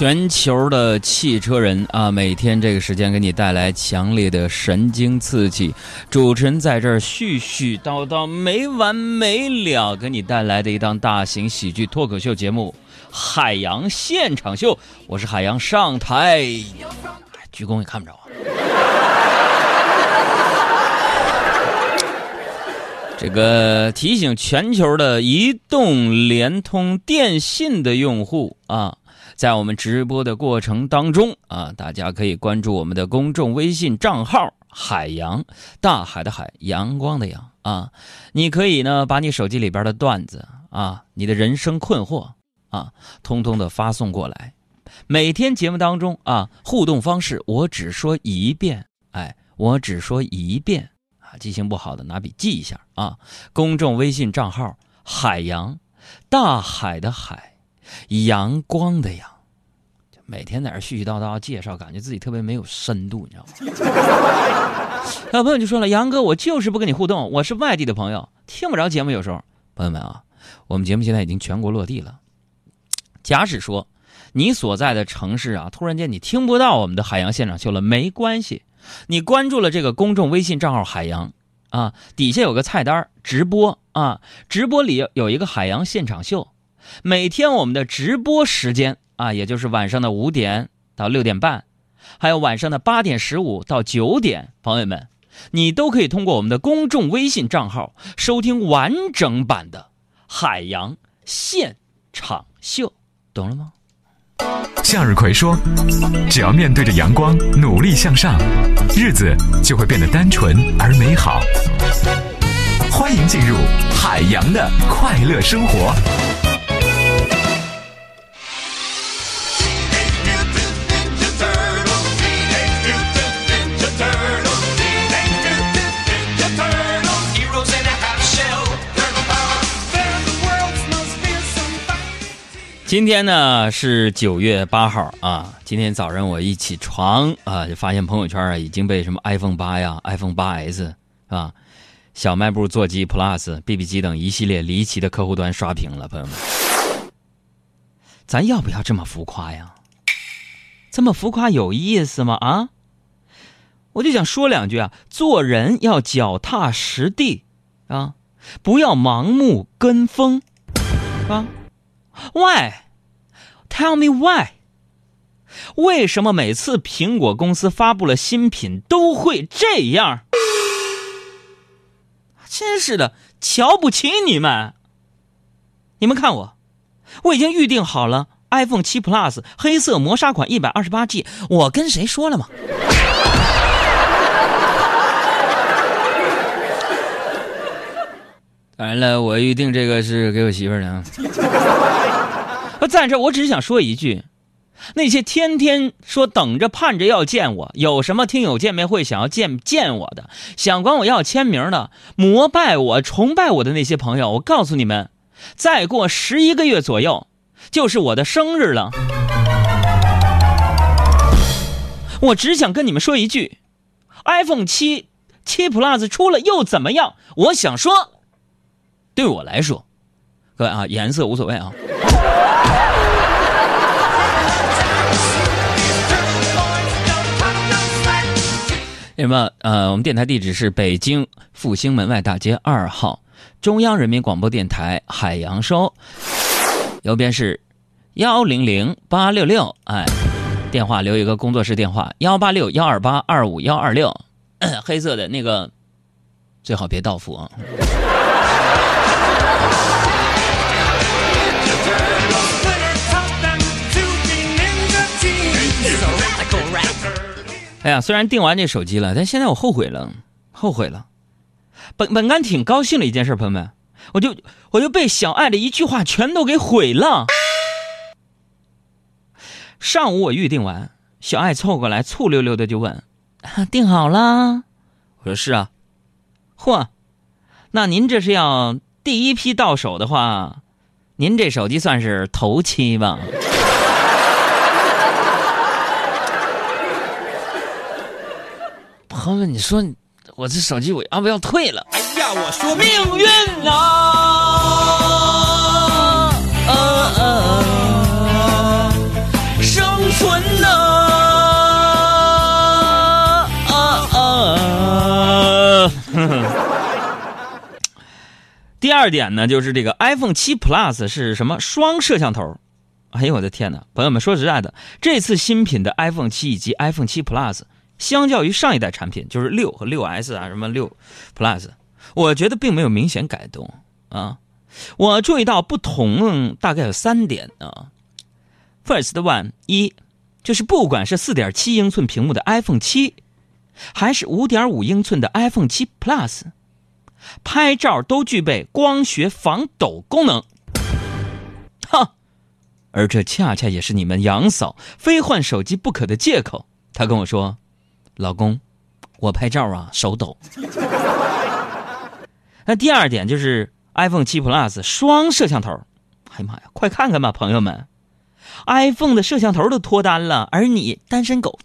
全球的汽车人啊，每天这个时间给你带来强烈的神经刺激。主持人在这儿絮絮叨叨没完没了，给你带来的一档大型喜剧脱口秀节目《海洋现场秀》。我是海洋，上台，鞠躬也看不着啊。这个提醒全球的移动、联通、电信的用户啊。在我们直播的过程当中啊，大家可以关注我们的公众微信账号“海洋大海的海阳光的阳”啊，你可以呢把你手机里边的段子啊，你的人生困惑啊，通通的发送过来。每天节目当中啊，互动方式我只说一遍，哎，我只说一遍，记性不好的拿笔记一下啊。公众微信账号“海洋大海的海”。阳光的阳，每天在这絮絮叨叨介绍，感觉自己特别没有深度，你知道吗？有朋友就说了：“杨哥，我就是不跟你互动，我是外地的朋友，听不着节目。有时候，朋友们啊，我们节目现在已经全国落地了。假使说你所在的城市啊，突然间你听不到我们的海洋现场秀了，没关系，你关注了这个公众微信账号海洋啊，底下有个菜单直播啊，直播里有一个海洋现场秀。”每天我们的直播时间啊，也就是晚上的五点到六点半，还有晚上的八点十五到九点，朋友们，你都可以通过我们的公众微信账号收听完整版的海洋现场秀，懂了吗？向日葵说：“只要面对着阳光，努力向上，日子就会变得单纯而美好。”欢迎进入海洋的快乐生活。今天呢是九月八号啊，今天早上我一起床啊，就发现朋友圈啊已经被什么 iPhone 八呀、iPhone 八 S 啊、小卖部座机 Plus、BB 机等一系列离奇的客户端刷屏了。朋友们，咱要不要这么浮夸呀？这么浮夸有意思吗？啊？我就想说两句啊，做人要脚踏实地啊，不要盲目跟风啊。Why? Tell me why? 为什么每次苹果公司发布了新品都会这样？真是的，瞧不起你们！你们看我，我已经预定好了 iPhone 七 Plus 黑色磨砂款一百二十八 G。我跟谁说了吗？当然了，我预定这个是给我媳妇儿的。在这，我只想说一句：那些天天说等着盼着要见我，有什么听友见面会想要见见我的，想管我要签名的，膜拜我、崇拜我的那些朋友，我告诉你们，再过十一个月左右，就是我的生日了。我只想跟你们说一句：iPhone 七、七 Plus 出了又怎么样？我想说。对我来说，各位啊，颜色无所谓啊。那么？呃，我们电台地址是北京复兴门外大街二号，中央人民广播电台海洋收，邮编是幺零零八六六，哎，电话留一个工作室电话幺八六幺二八二五幺二六，黑色的那个最好别到付啊。哎呀，虽然订完这手机了，但现在我后悔了，后悔了。本本该挺高兴的一件事，朋友们，我就我就被小爱的一句话全都给毁了。上午我预定完，小爱凑过来，醋溜溜的就问：“订好了？”我说：“是啊。”嚯，那您这是要第一批到手的话，您这手机算是头期吧？朋友们，你说我这手机我要不要退了？哎呀，我说命运啊！啊啊！生存呐！啊啊！第二点呢，就是这个 iPhone 七 Plus 是什么双摄像头？哎呦我的天哪！朋友们说实在的，这次新品的 iPhone 七以及 iPhone 七 Plus，相较于上一代产品，就是六和六 S 啊，什么六 Plus，我觉得并没有明显改动啊。我注意到不同大概有三点啊。First one 一，就是不管是4.7英寸屏幕的 iPhone 七，还是5.5英寸的 iPhone 七 Plus，拍照都具备光学防抖功能。哈，而这恰恰也是你们杨嫂非换手机不可的借口。她跟我说：“老公，我拍照啊手抖。”那第二点就是 iPhone 七 Plus 双摄像头。哎呀妈呀，快看看吧，朋友们，iPhone 的摄像头都脱单了，而你单身狗。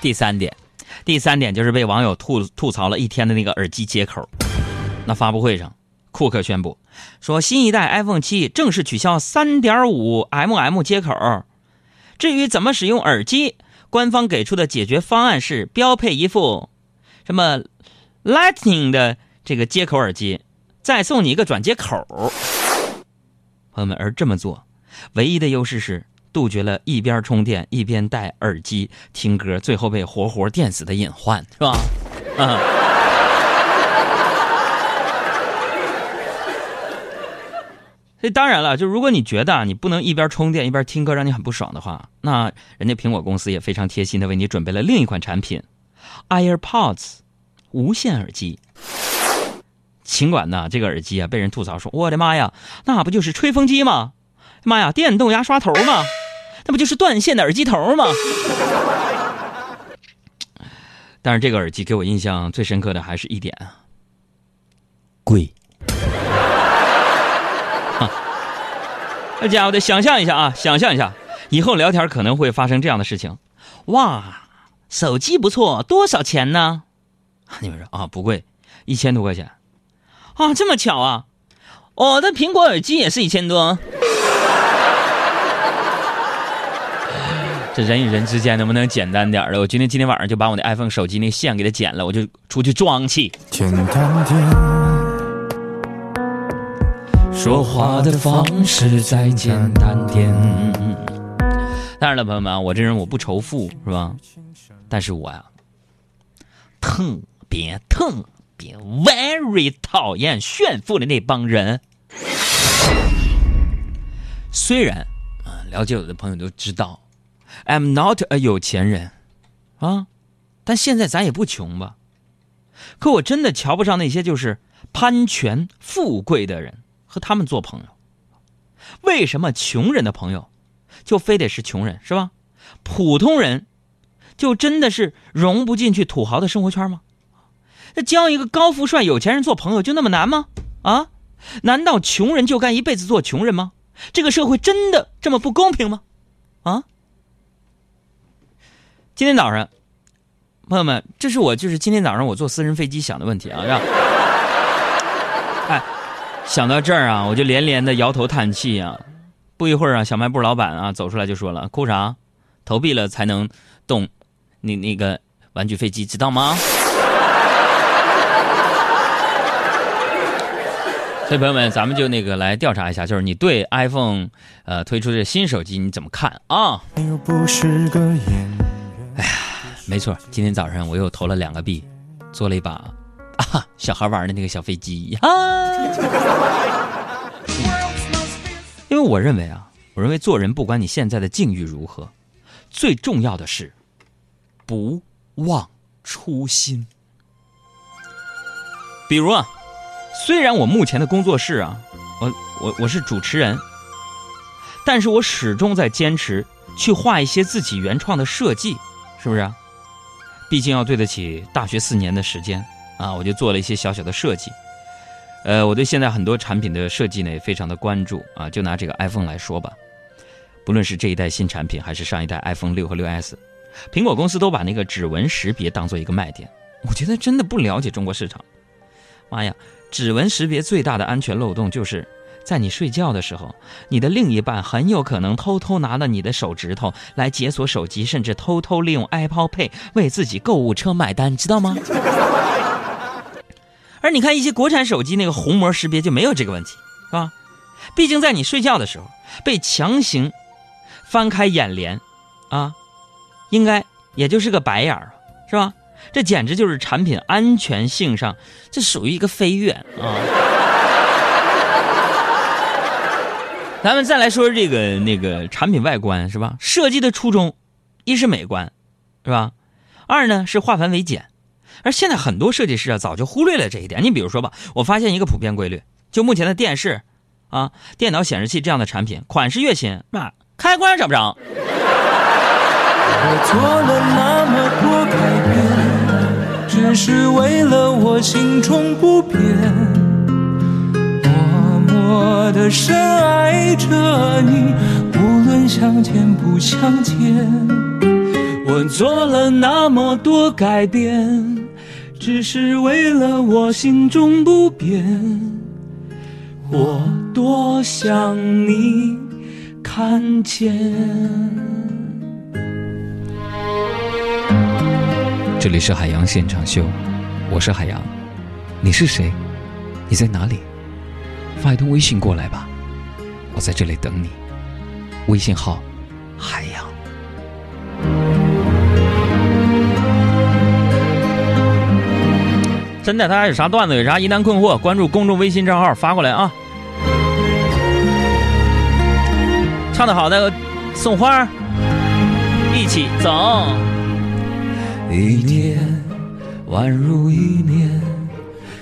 第三点，第三点就是被网友吐吐槽了一天的那个耳机接口。那发布会上，库克宣布说，新一代 iPhone 七正式取消3.5 mm 接口。至于怎么使用耳机，官方给出的解决方案是标配一副什么 Lightning 的这个接口耳机，再送你一个转接口。朋友们，而这么做，唯一的优势是。杜绝了一边充电一边戴耳机听歌，最后被活活电死的隐患，是吧？啊！所 以当然了，就如果你觉得你不能一边充电一边听歌，让你很不爽的话，那人家苹果公司也非常贴心的为你准备了另一款产品，AirPods 无线耳机。尽管呢，这个耳机啊被人吐槽说：“我的妈呀，那不就是吹风机吗？”妈呀，电动牙刷头吗？那不就是断线的耳机头吗？但是这个耳机给我印象最深刻的还是一点啊，贵。那家伙得想象一下啊，想象一下，以后聊天可能会发生这样的事情。哇，手机不错，多少钱呢？你们说啊，不贵，一千多块钱。啊，这么巧啊，我的苹果耳机也是一千多。这人与人之间能不能简单点了？我今天今天晚上就把我的 iPhone 手机那线给它剪了，我就出去装去。简单点，说话的方式再简单点。当然了，朋友们，我这人我不仇富，是吧？但是我呀，特别特别 very 讨厌炫富的那帮人。虽然啊，了解我的朋友都知道。I'm not a 有钱人，啊，但现在咱也不穷吧？可我真的瞧不上那些就是攀权富贵的人，和他们做朋友。为什么穷人的朋友就非得是穷人，是吧？普通人就真的是融不进去土豪的生活圈吗？那交一个高富帅有钱人做朋友就那么难吗？啊？难道穷人就该一辈子做穷人吗？这个社会真的这么不公平吗？啊？今天早上，朋友们，这是我就是今天早上我坐私人飞机想的问题啊，让，哎，想到这儿啊，我就连连的摇头叹气啊。不一会儿啊，小卖部老板啊走出来就说了：“哭啥？投币了才能动，你那个玩具飞机知道吗？” 所以朋友们，咱们就那个来调查一下，就是你对 iPhone 呃推出的新手机你怎么看啊？你又不是个眼哎呀，没错，今天早上我又投了两个币，做了一把啊小孩玩的那个小飞机啊。因为我认为啊，我认为做人不管你现在的境遇如何，最重要的是不忘初心。比如啊，虽然我目前的工作室啊，我我我是主持人，但是我始终在坚持去画一些自己原创的设计。是不是？毕竟要对得起大学四年的时间啊！我就做了一些小小的设计。呃，我对现在很多产品的设计呢也非常的关注啊。就拿这个 iPhone 来说吧，不论是这一代新产品，还是上一代 iPhone 六和六 S，苹果公司都把那个指纹识别当做一个卖点，我觉得真的不了解中国市场。妈呀，指纹识别最大的安全漏洞就是在你睡觉的时候，你的另一半很有可能偷偷拿了你的手指头来解锁手机，甚至偷偷利用 Apple Pay 为自己购物车买单，知道吗？而你看一些国产手机那个虹膜识别就没有这个问题，是吧？毕竟在你睡觉的时候被强行翻开眼帘，啊，应该也就是个白眼儿，是吧？这简直就是产品安全性上，这属于一个飞跃啊！咱们再来说这个那个产品外观，是吧？设计的初衷，一是美观，是吧？二呢是化繁为简。而现在很多设计师啊，早就忽略了这一点。你比如说吧，我发现一个普遍规律，就目前的电视、啊电脑显示器这样的产品，款式越新，那开关找不着。我做了那么多改变，只是为了我心中不变，的深爱着你，无论相见不相见。我做了那么多改变，只是为了我心中不变。我多想你看见。这里是海洋现场秀，我是海洋，你是谁？你在哪里？发一通微信过来吧，我在这里等你。微信号：海洋。真的，大家有啥段子，有啥疑难困惑，关注公众微信账号发过来啊！唱的好的送花儿，一起走。一年宛如一年，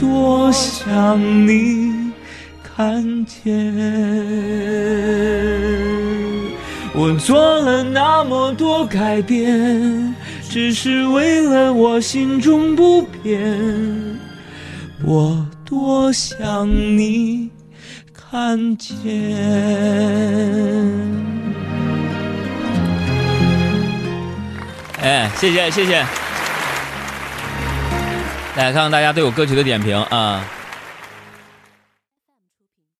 多想你看见。我做了那么多改变，只是为了我心中不变。我多想你看见。哎，谢谢谢谢。来看看大家对我歌曲的点评啊。